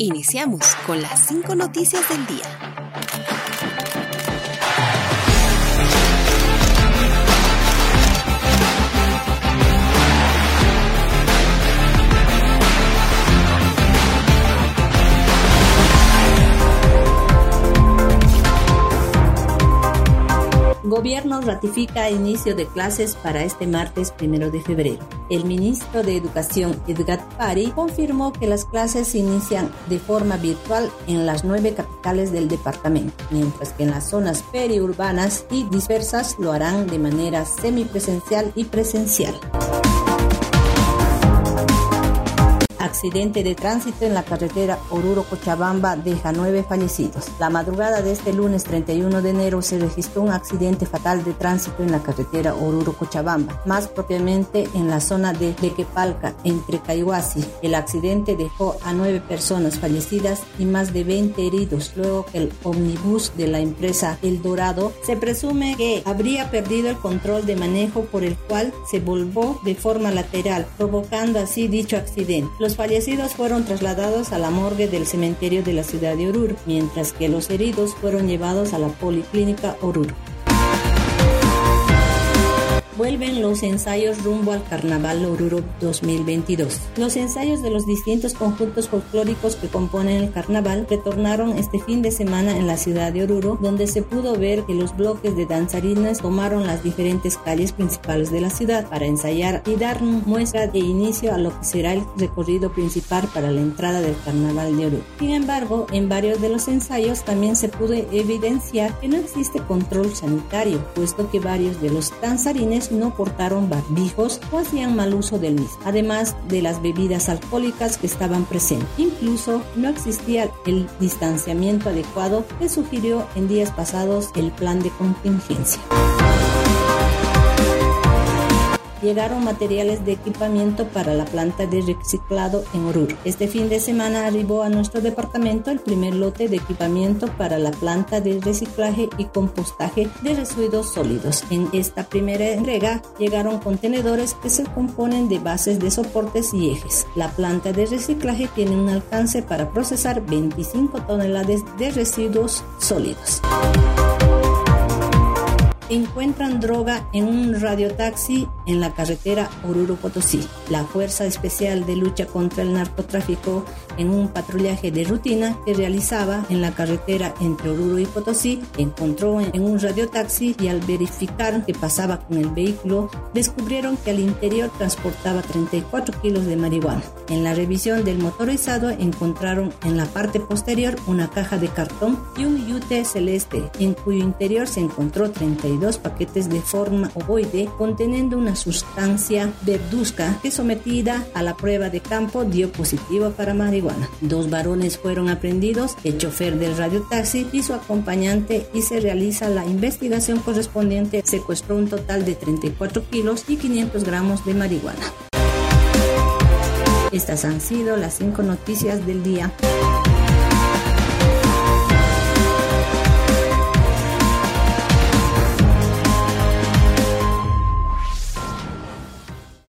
Iniciamos con las cinco noticias del día. Gobierno ratifica inicio de clases para este martes primero de febrero. El ministro de Educación, Edgar Pari, confirmó que las clases inician de forma virtual en las nueve capitales del departamento, mientras que en las zonas periurbanas y dispersas lo harán de manera semipresencial y presencial. Accidente de tránsito en la carretera Oruro-Cochabamba deja nueve fallecidos. La madrugada de este lunes 31 de enero se registró un accidente fatal de tránsito en la carretera Oruro-Cochabamba, más propiamente en la zona de Lequepalca, entre Caihuasi. El accidente dejó a nueve personas fallecidas y más de 20 heridos, luego que el omnibus de la empresa El Dorado se presume que habría perdido el control de manejo por el cual se volvó de forma lateral, provocando así dicho accidente. Los fallecidos fueron trasladados a la morgue del cementerio de la ciudad de Oruro, mientras que los heridos fueron llevados a la policlínica Oruro vuelven los ensayos rumbo al Carnaval Oruro 2022. Los ensayos de los distintos conjuntos folclóricos que componen el carnaval retornaron este fin de semana en la ciudad de Oruro, donde se pudo ver que los bloques de danzarines tomaron las diferentes calles principales de la ciudad para ensayar y dar muestra de inicio a lo que será el recorrido principal para la entrada del carnaval de Oruro. Sin embargo, en varios de los ensayos también se pudo evidenciar que no existe control sanitario, puesto que varios de los danzarines no portaron barbijos o hacían mal uso del mismo, además de las bebidas alcohólicas que estaban presentes. Incluso no existía el distanciamiento adecuado que sugirió en días pasados el plan de contingencia llegaron materiales de equipamiento para la planta de reciclado en Oruro. Este fin de semana arribó a nuestro departamento el primer lote de equipamiento para la planta de reciclaje y compostaje de residuos sólidos. En esta primera entrega llegaron contenedores que se componen de bases de soportes y ejes. La planta de reciclaje tiene un alcance para procesar 25 toneladas de residuos sólidos encuentran droga en un radiotaxi en la carretera Oruro-Potosí. La Fuerza Especial de Lucha contra el Narcotráfico en un patrullaje de rutina que realizaba en la carretera entre Oruro y Potosí encontró en un radiotaxi y al verificar que pasaba con el vehículo descubrieron que al interior transportaba 34 kilos de marihuana. En la revisión del motorizado encontraron en la parte posterior una caja de cartón y un yute celeste en cuyo interior se encontró 32 dos paquetes de forma ovoide conteniendo una sustancia verduzca que sometida a la prueba de campo dio positivo para marihuana. Dos varones fueron aprendidos, el chofer del radiotaxi y su acompañante y se realiza la investigación correspondiente. Secuestró un total de 34 kilos y 500 gramos de marihuana. Estas han sido las cinco noticias del día.